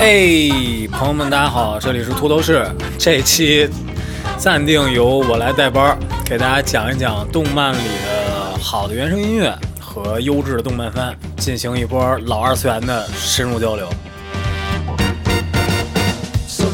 哎，朋友们，大家好，这里是秃头市。这期暂定由我来带班，给大家讲一讲动漫里的好的原声音乐和优质的动漫番，进行一波老二次元的深入交流。那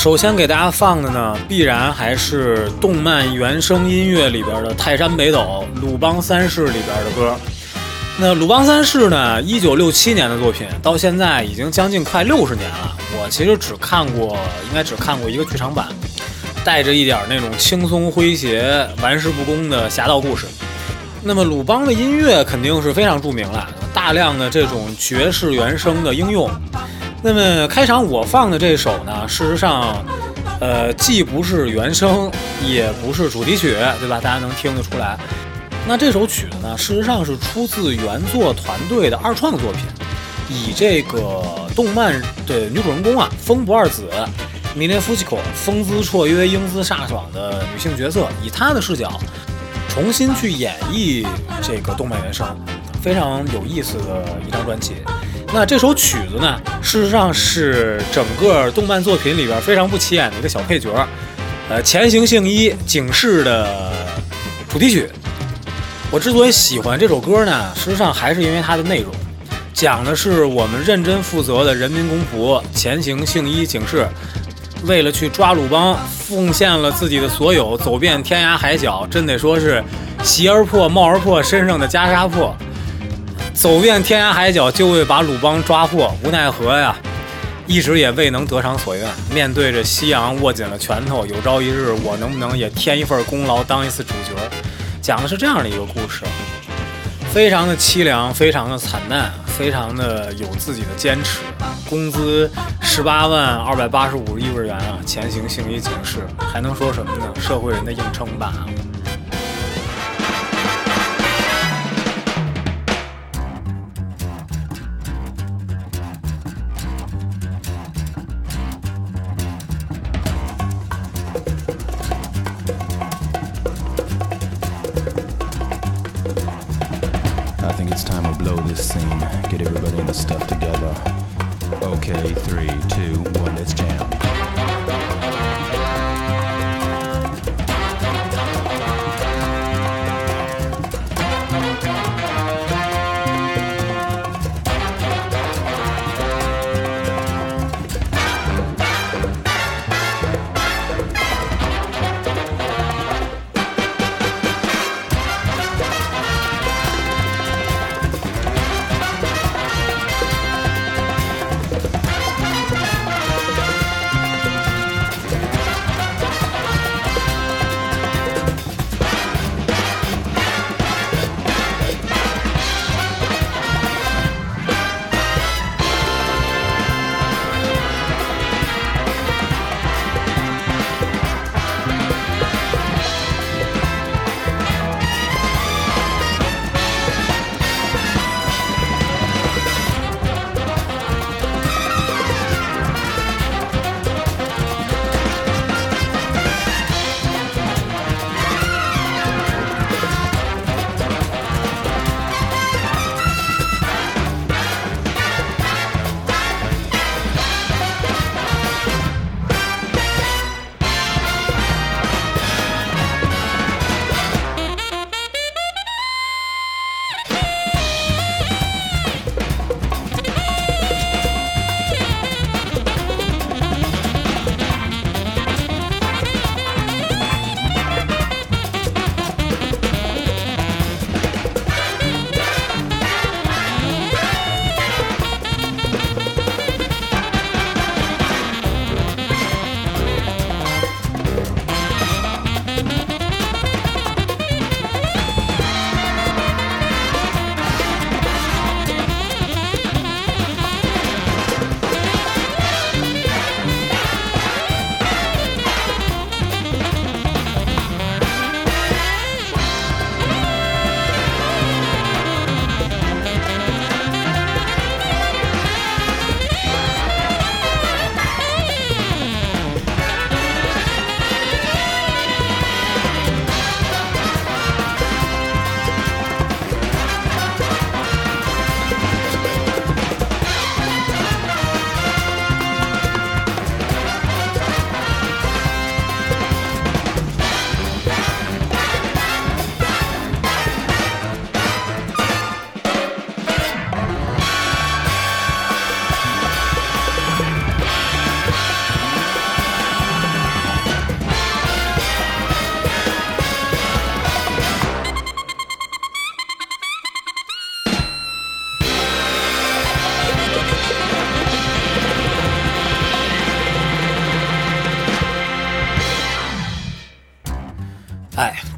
首先给大家放的呢，必然还是动漫原声音乐里边的《泰山北斗》鲁邦三世里边的歌。那鲁邦三世呢，一九六七年的作品，到现在已经将近快六十年了。我其实只看过，应该只看过一个剧场版，带着一点那种轻松诙谐、玩世不恭的侠盗故事。那么鲁邦的音乐肯定是非常著名了，大量的这种爵士原声的应用。那么开场我放的这首呢，事实上，呃，既不是原声，也不是主题曲，对吧？大家能听得出来。那这首曲子呢，事实上是出自原作团队的二创作品，以这个动漫的女主人公啊，风不二子米列夫妻口风姿绰约、英姿飒爽的女性角色，以她的视角重新去演绎这个动漫原声，非常有意思的一张专辑。那这首曲子呢，事实上是整个动漫作品里边非常不起眼的一个小配角，呃，前行幸一警示的主题曲。我之所以喜欢这首歌呢，事实上还是因为它的内容，讲的是我们认真负责的人民公仆前行幸一警示，为了去抓鲁邦，奉献了自己的所有，走遍天涯海角，真得说是鞋儿破、帽儿破，身上的袈裟破。走遍天涯海角，就为把鲁邦抓获，无奈何呀，一直也未能得偿所愿。面对着夕阳，握紧了拳头。有朝一日，我能不能也添一份功劳，当一次主角？讲的是这样的一个故事，非常的凄凉，非常的惨淡，非常的有自己的坚持。工资十八万二百八十五亿日元啊！前行幸一警示，还能说什么呢？社会人的硬撑吧。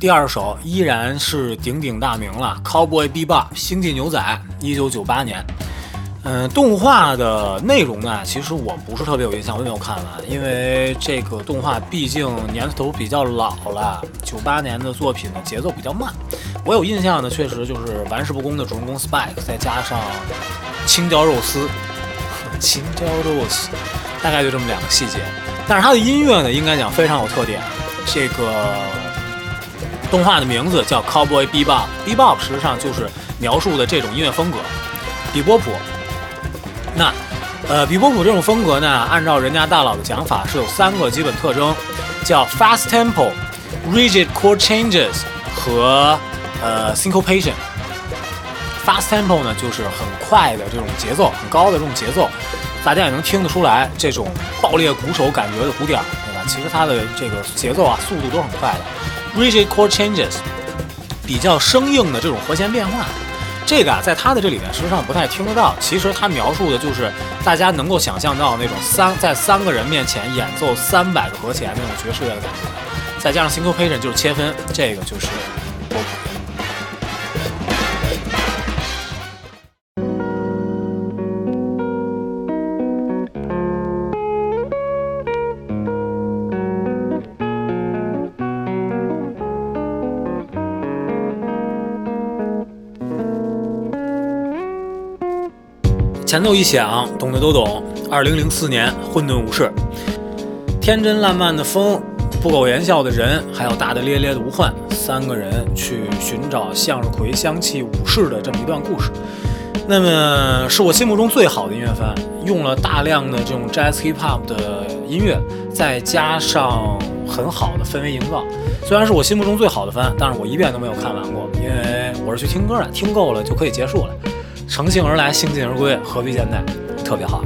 第二首依然是鼎鼎大名了，《Cowboy Bebop》星际牛仔，一九九八年。嗯，动画的内容呢，其实我不是特别有印象，我也没有看完，因为这个动画毕竟年头比较老了，九八年的作品呢节奏比较慢，我有印象的确实就是玩世不恭的主人公 Spike，再加上青椒肉丝，青椒肉丝，大概就这么两个细节。但是它的音乐呢，应该讲非常有特点。这个动画的名字叫 Cowboy Bebop，Bebop 实际上就是描述的这种音乐风格，比波普。那呃，比波普这种风格呢，按照人家大佬的讲法，是有三个基本特征，叫 fast tempo、rigid chord changes 和呃 syncopation。fast tempo 呢，就是很快的这种节奏，很高的这种节奏，大家也能听得出来这种爆裂鼓手感觉的鼓点，对吧？其实它的这个节奏啊，速度都很快的。Rigid chord changes，比较生硬的这种和弦变化。这个啊，在他的这里面实际上不太听得到。其实他描述的就是大家能够想象到那种三在三个人面前演奏三百个和弦那种爵士乐的感觉，再加上 syncopation 就是切分，这个就是前奏一响，懂的都懂。二零零四年，混沌武士，天真烂漫的风，不苟言笑的人，还有大大咧咧的无患，三个人去寻找向日葵香气武士的这么一段故事。那么，是我心目中最好的音乐番，用了大量的这种 jazz hip hop 的音乐，再加上很好的氛围营造。虽然是我心目中最好的番，但是我一遍都没有看完过，因为我是去听歌的，听够了就可以结束了。乘兴而来，兴尽而归，何必现在？特别好。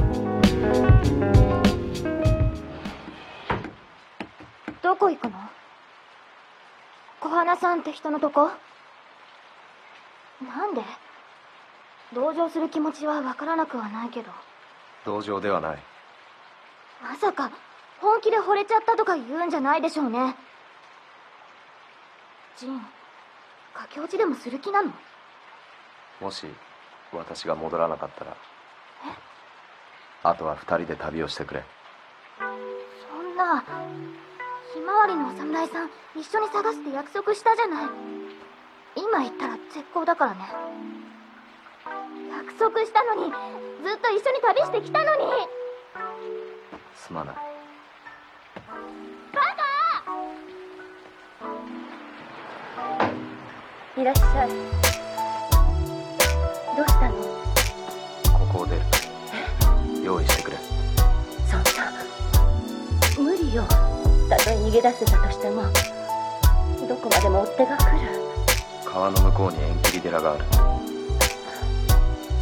どこ行くの？小花さんって人のとこ？なんで？同情する気持ちはわからなくはないけど。同情ではない。まさか本気で惚れちゃったとか言うんじゃないでしょうね。ジン駆け落ちでもする気なの？もし私が戻らなかったら。あとは二人で旅をしてくれ。そんなひまわりのお侍さん一緒に探すって約束したじゃない。今言ったら絶好だからね。約束したのにずっと一緒に旅してきたのに。すまない。バカ！いらっしゃいどうしたの？ここを出る。用意してくれ。そんな。無理よ。たとえ逃げ出せたとしてもどこまでも追っ手が来る。川の向こうに縁切り寺がある。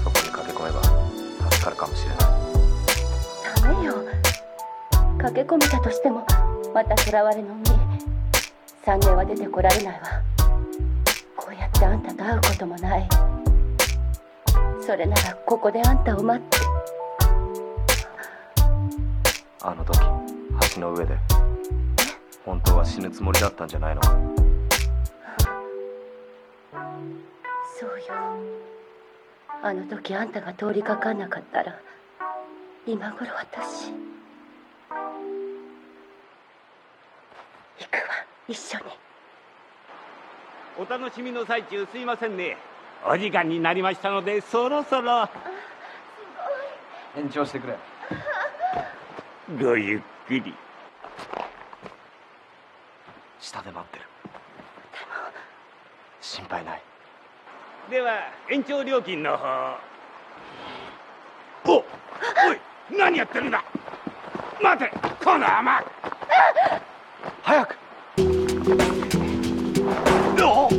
そこに駆け込めば助かるかもしれない。ダメよ。駆け込めたとしてもまた囚われの身三年は出てこられないわ。こうやってあんたと会うこともないそれならここであんたを待って。あの時橋の上で。本当は死ぬつもりだったんじゃないの？そうよ。あの時あんたが通りかかんなかったら今頃私行くわ。一緒に。お楽しみの最中すいませんねお時間になりましたのでそろそろ。延長してくれ。ごゆっくり。下で待ってる。心配ない。では延長料金の方。おおい何やってるんだ。待てこの甘早く。お足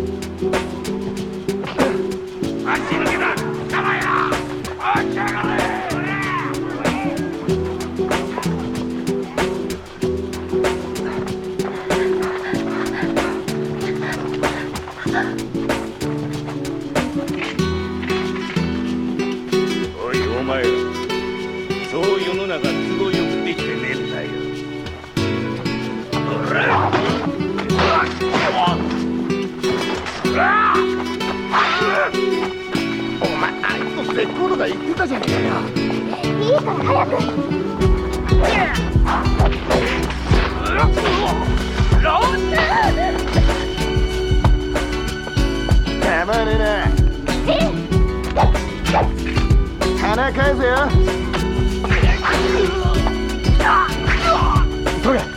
あいつ絶好のが言ってたじゃねえかいいから早く構わねえな金返せよ急げ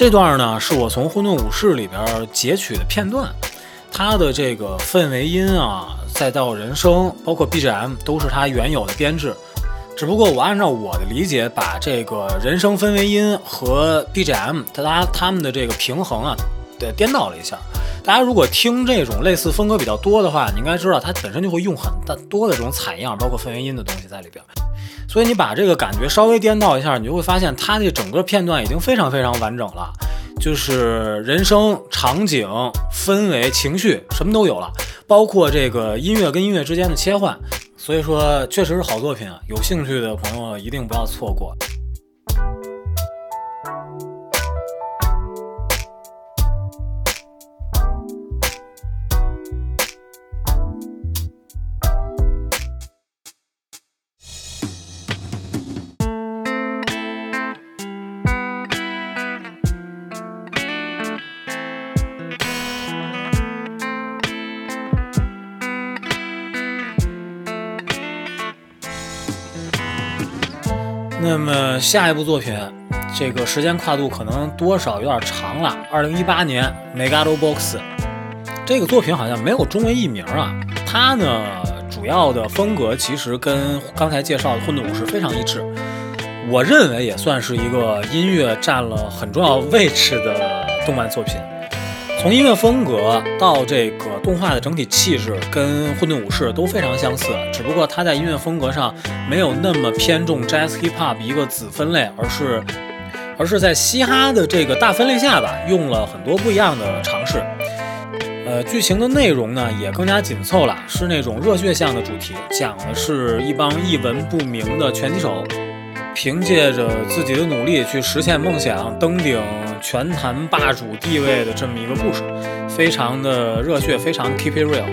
这段呢是我从《混沌武士》里边截取的片段，它的这个氛围音啊，再到人声，包括 BGM 都是它原有的编制。只不过我按照我的理解，把这个人声氛围音和 BGM 它它它们的这个平衡啊，对颠倒了一下。大家如果听这种类似风格比较多的话，你应该知道它本身就会用很多的这种采样，包括氛围音的东西在里边。所以你把这个感觉稍微颠倒一下，你就会发现它这整个片段已经非常非常完整了，就是人生、场景、氛围、情绪什么都有了，包括这个音乐跟音乐之间的切换。所以说，确实是好作品啊！有兴趣的朋友一定不要错过。那么下一部作品，这个时间跨度可能多少有点长了。二零一八年《Megalobox》这个作品好像没有中文译名啊。它呢主要的风格其实跟刚才介绍的《混沌武士》非常一致，我认为也算是一个音乐占了很重要位置的动漫作品。从音乐风格到这个动画的整体气质，跟《混沌武士》都非常相似，只不过它在音乐风格上没有那么偏重 Jazz Hip Hop 一个子分类，而是而是在嘻哈的这个大分类下吧，用了很多不一样的尝试。呃，剧情的内容呢也更加紧凑了，是那种热血向的主题，讲的是一帮一文不名的拳击手，凭借着自己的努力去实现梦想，登顶拳坛霸主地位的这么一个故事，非常的热血，非常 keep it real。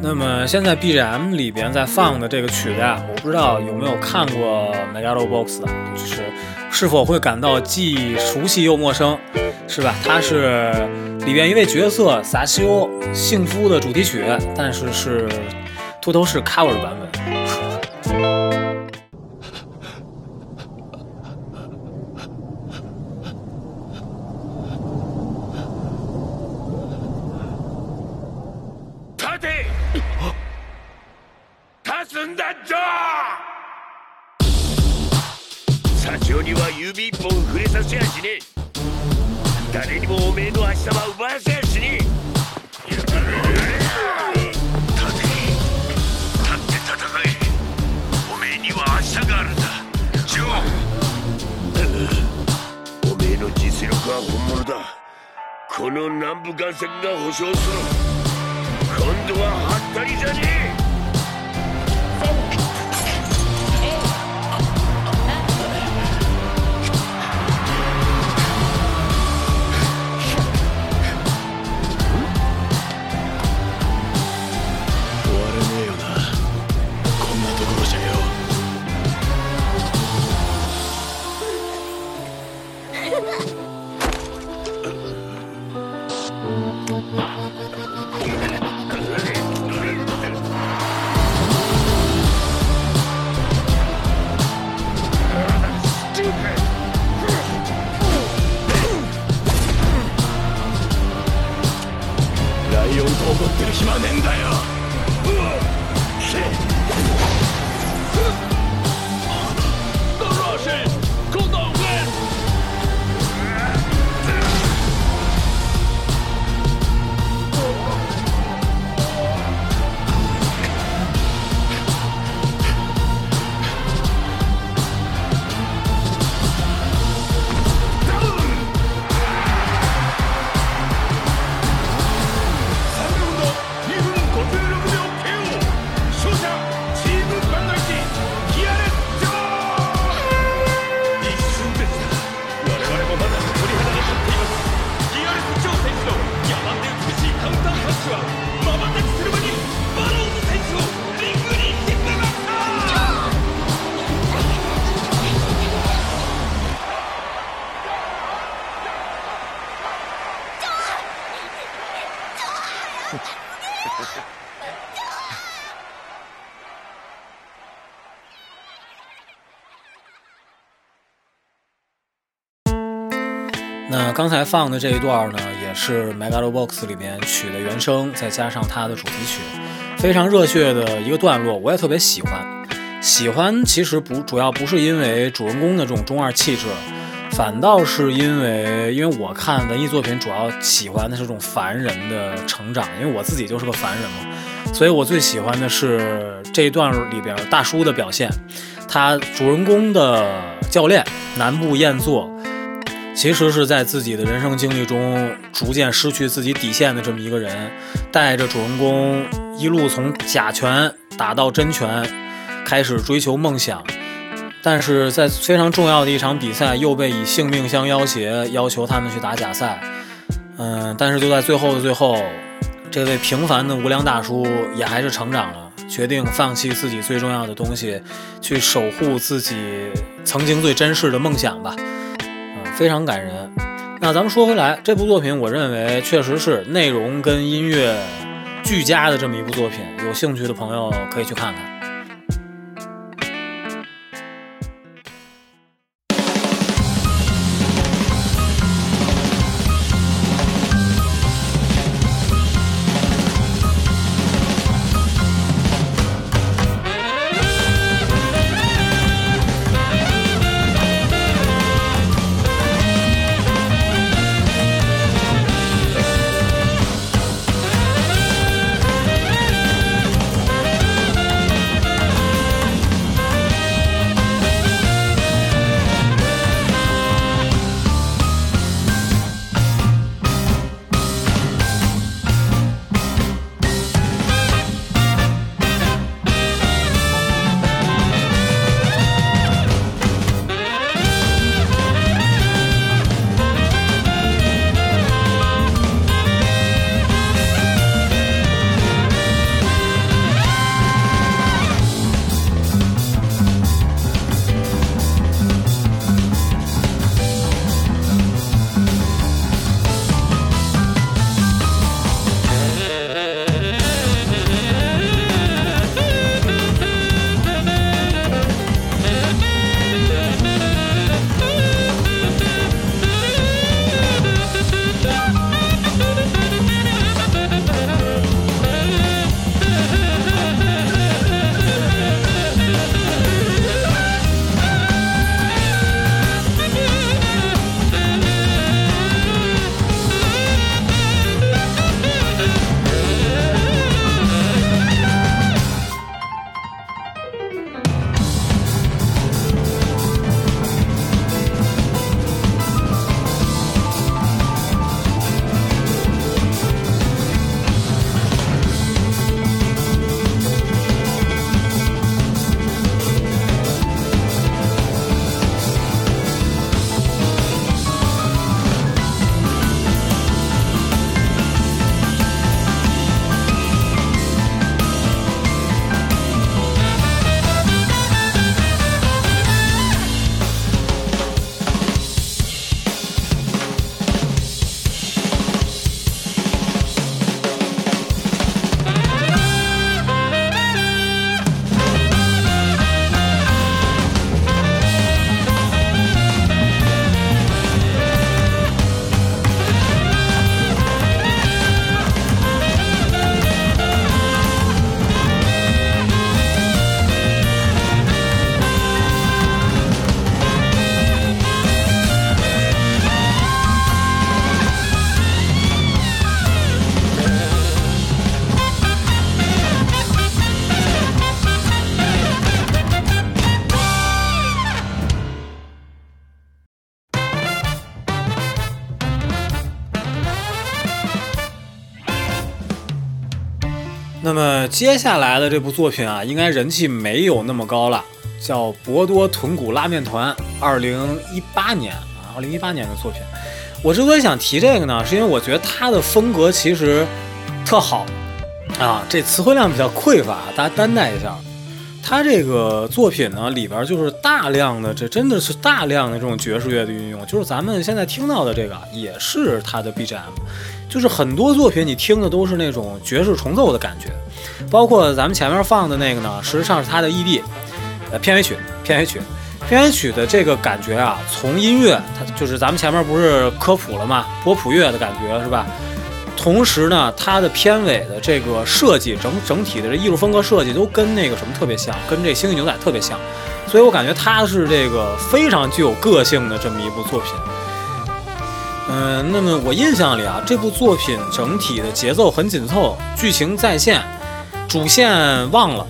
那么现在 BGM 里边在放的这个曲子啊，我不知道有没有看过 Megalobox 的，就是是否会感到既熟悉又陌生，是吧？它是里边一位角色萨西欧幸福的主题曲，但是是秃头是 cover 版本。Ha ha ha! 刚才放的这一段呢，也是 Megalobox 里边曲的原声，再加上它的主题曲，非常热血的一个段落，我也特别喜欢。喜欢其实不主要不是因为主人公的这种中二气质，反倒是因为因为我看文艺作品主要喜欢的是这种凡人的成长，因为我自己就是个凡人嘛，所以我最喜欢的是这一段里边大叔的表现。他主人公的教练南部彦作，其实是在自己的人生经历中逐渐失去自己底线的这么一个人，带着主人公一路从假拳打到真拳，开始追求梦想。但是在非常重要的一场比赛，又被以性命相要挟，要求他们去打假赛。嗯，但是就在最后的最后，这位平凡的无良大叔也还是成长了，决定放弃自己最重要的东西，去守护自己曾经最珍视的梦想吧。非常感人。那咱们说回来，这部作品，我认为确实是内容跟音乐俱佳的这么一部作品，有兴趣的朋友可以去看看。接下来的这部作品啊，应该人气没有那么高了，叫《博多豚骨拉面团》，二零一八年啊，二零一八年的作品。我之所以想提这个呢，是因为我觉得它的风格其实特好啊，这词汇量比较匮乏，大家担待一下。它这个作品呢，里边就是大量的，这真的是大量的这种爵士乐的运用，就是咱们现在听到的这个也是它的 BGM。就是很多作品你听的都是那种爵士重奏的感觉，包括咱们前面放的那个呢，实际上是它的 ED，呃片尾曲，片尾曲，片尾曲的这个感觉啊，从音乐它就是咱们前面不是科普了吗？波普乐的感觉是吧？同时呢，它的片尾的这个设计，整整体的这艺术风格设计都跟那个什么特别像，跟这《星际牛仔》特别像，所以我感觉它是这个非常具有个性的这么一部作品。嗯，那么我印象里啊，这部作品整体的节奏很紧凑，剧情在线，主线忘了。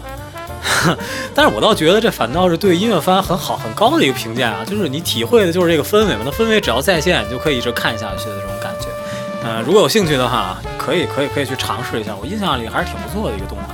但是我倒觉得这反倒是对音乐番很好很高的一个评价啊，就是你体会的就是这个氛围嘛，那氛围只要在线，你就可以一直看下去的这种感觉。嗯，如果有兴趣的话，可以可以可以去尝试一下，我印象里还是挺不错的一个动画。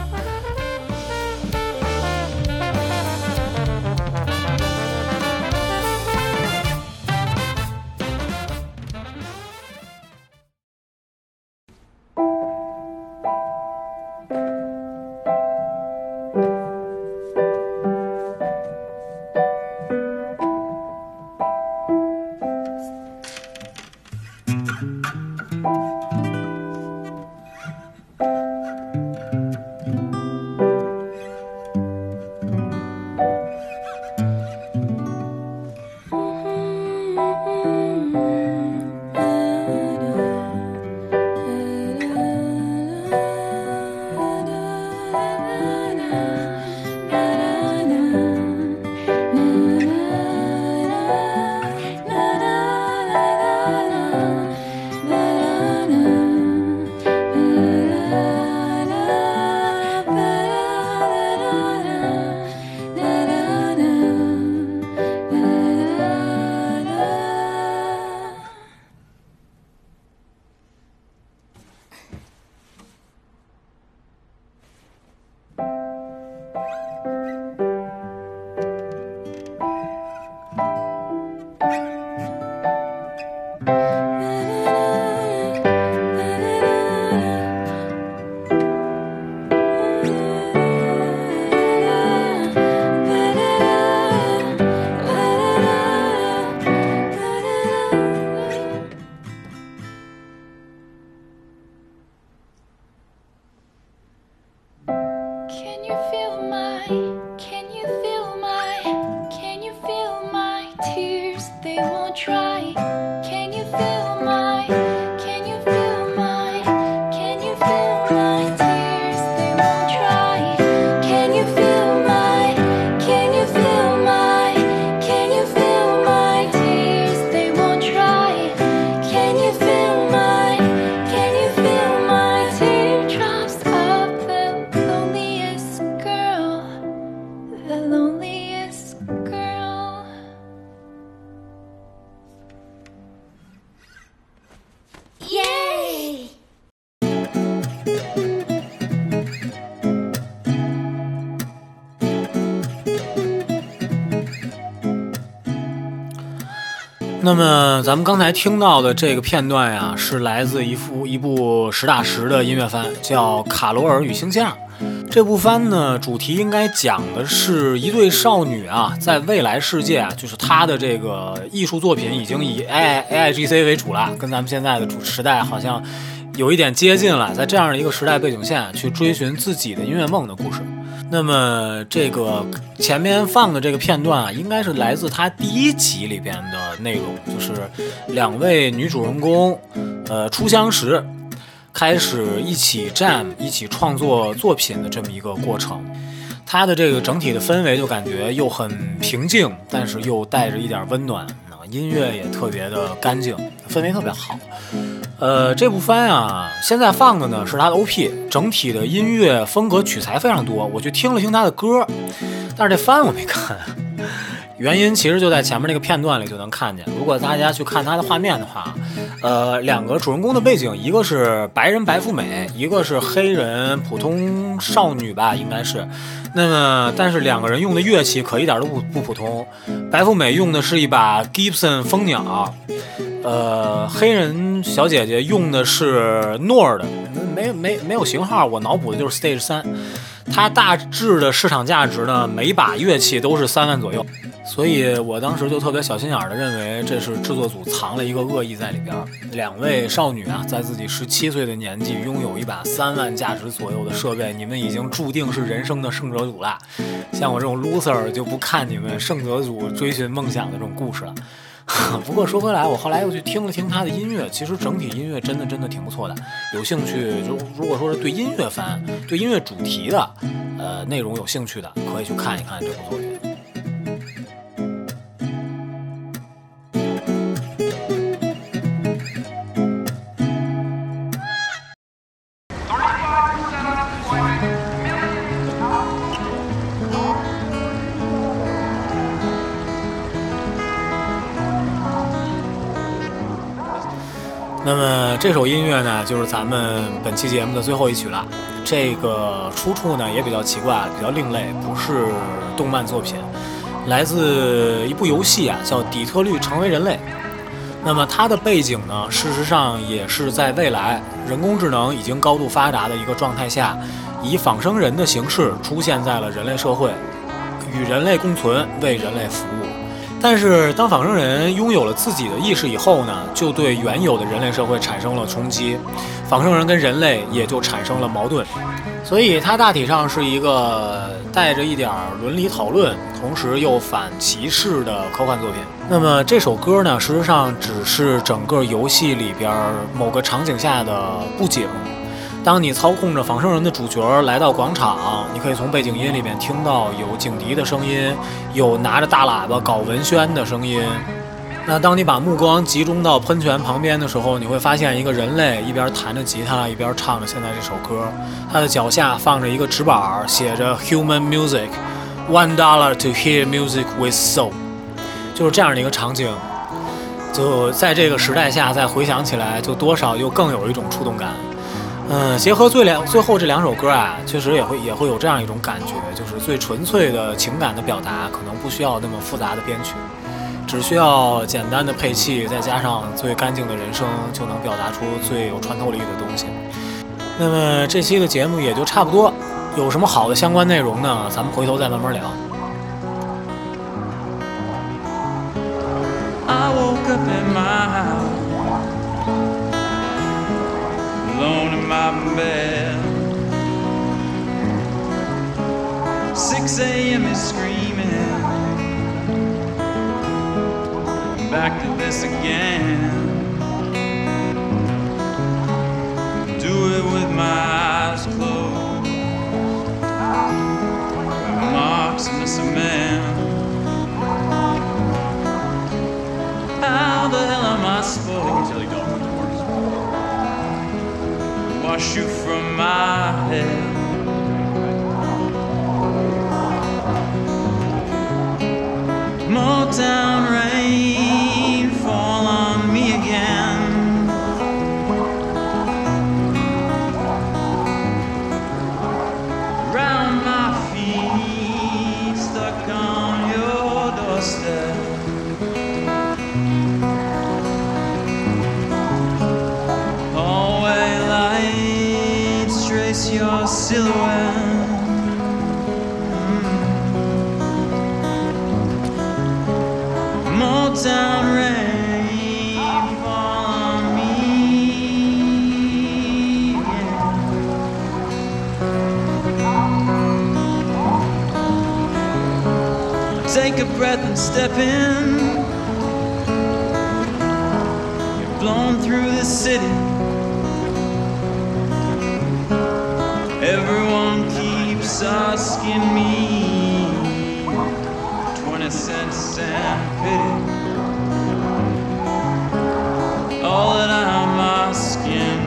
那么咱们刚才听到的这个片段呀，是来自一部一部实打实的音乐番，叫《卡罗尔与星期二》。这部番呢，主题应该讲的是一对少女啊，在未来世界，就是她的这个艺术作品已经以 A A I G C 为主了，跟咱们现在的主时代好像有一点接近了。在这样的一个时代背景下，去追寻自己的音乐梦的故事。那么这个前面放的这个片段啊，应该是来自他第一集里边的内容，就是两位女主人公，呃，初相识，开始一起站、一起创作作品的这么一个过程。它的这个整体的氛围就感觉又很平静，但是又带着一点温暖，啊，音乐也特别的干净，氛围特别好。呃，这部番啊，现在放的呢是它的 OP，整体的音乐风格取材非常多。我去听了听它的歌，但是这番我没看，原因其实就在前面那个片段里就能看见。如果大家去看它的画面的话，呃，两个主人公的背景，一个是白人白富美，一个是黑人普通少女吧，应该是。那么，但是两个人用的乐器可一点都不不普通。白富美用的是一把 Gibson 蜂鸟，呃，黑人小姐姐用的是 Nord，没没没有型号，我脑补的就是 Stage 三。它大致的市场价值呢，每把乐器都是三万左右，所以我当时就特别小心眼儿的认为这是制作组藏了一个恶意在里边。两位少女啊，在自己十七岁的年纪拥有一把三万价值左右的设备，你们已经注定是人生的胜者组了。像我这种 loser 就不看你们胜者组追寻梦想的这种故事了。不过说回来，我后来又去听了听他的音乐，其实整体音乐真的真的挺不错的。有兴趣就如果说是对音乐番、对音乐主题的，呃内容有兴趣的，可以去看一看这部作品。那么这首音乐呢，就是咱们本期节目的最后一曲了。这个出处呢也比较奇怪，比较另类，不是动漫作品，来自一部游戏啊，叫《底特律：成为人类》。那么它的背景呢，事实上也是在未来人工智能已经高度发达的一个状态下，以仿生人的形式出现在了人类社会，与人类共存，为人类服务。但是，当仿生人拥有了自己的意识以后呢，就对原有的人类社会产生了冲击，仿生人跟人类也就产生了矛盾。所以，它大体上是一个带着一点伦理讨论，同时又反歧视的科幻作品。那么，这首歌呢，实际上只是整个游戏里边某个场景下的布景。当你操控着仿生人的主角来到广场，你可以从背景音里面听到有警笛的声音，有拿着大喇叭搞文宣的声音。那当你把目光集中到喷泉旁边的时候，你会发现一个人类一边弹着吉他，一边唱着现在这首歌。他的脚下放着一个纸板，写着 “Human Music, One Dollar to Hear Music with Soul”，就是这样的一个场景。就在这个时代下，再回想起来，就多少又更有一种触动感。嗯，结合最两最后这两首歌啊，确实也会也会有这样一种感觉，就是最纯粹的情感的表达，可能不需要那么复杂的编曲，只需要简单的配器，再加上最干净的人声，就能表达出最有穿透力的东西。那么这期的节目也就差不多，有什么好的相关内容呢？咱们回头再慢慢聊。My bed. 6 a.m. is screaming. Back to this again. Do it with my eyes closed. Marks in the cement. How the hell am I supposed wash you from my head? Silhouette. Mm. Motown rain fall on me. yeah. Take a breath and step in. Me 20 cents and pity. All that I'm asking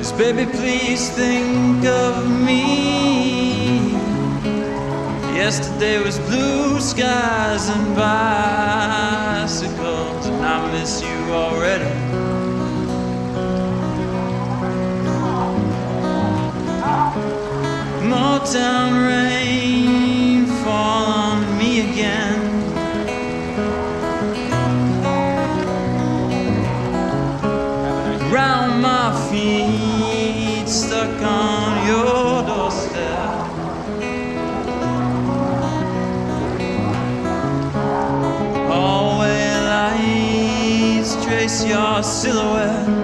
is, baby, please think of me. Yesterday was blue skies and bicycles, and I miss you already. Motown rain fall on me again. Round my feet, stuck on your doorstep. Hallway lights trace your silhouette.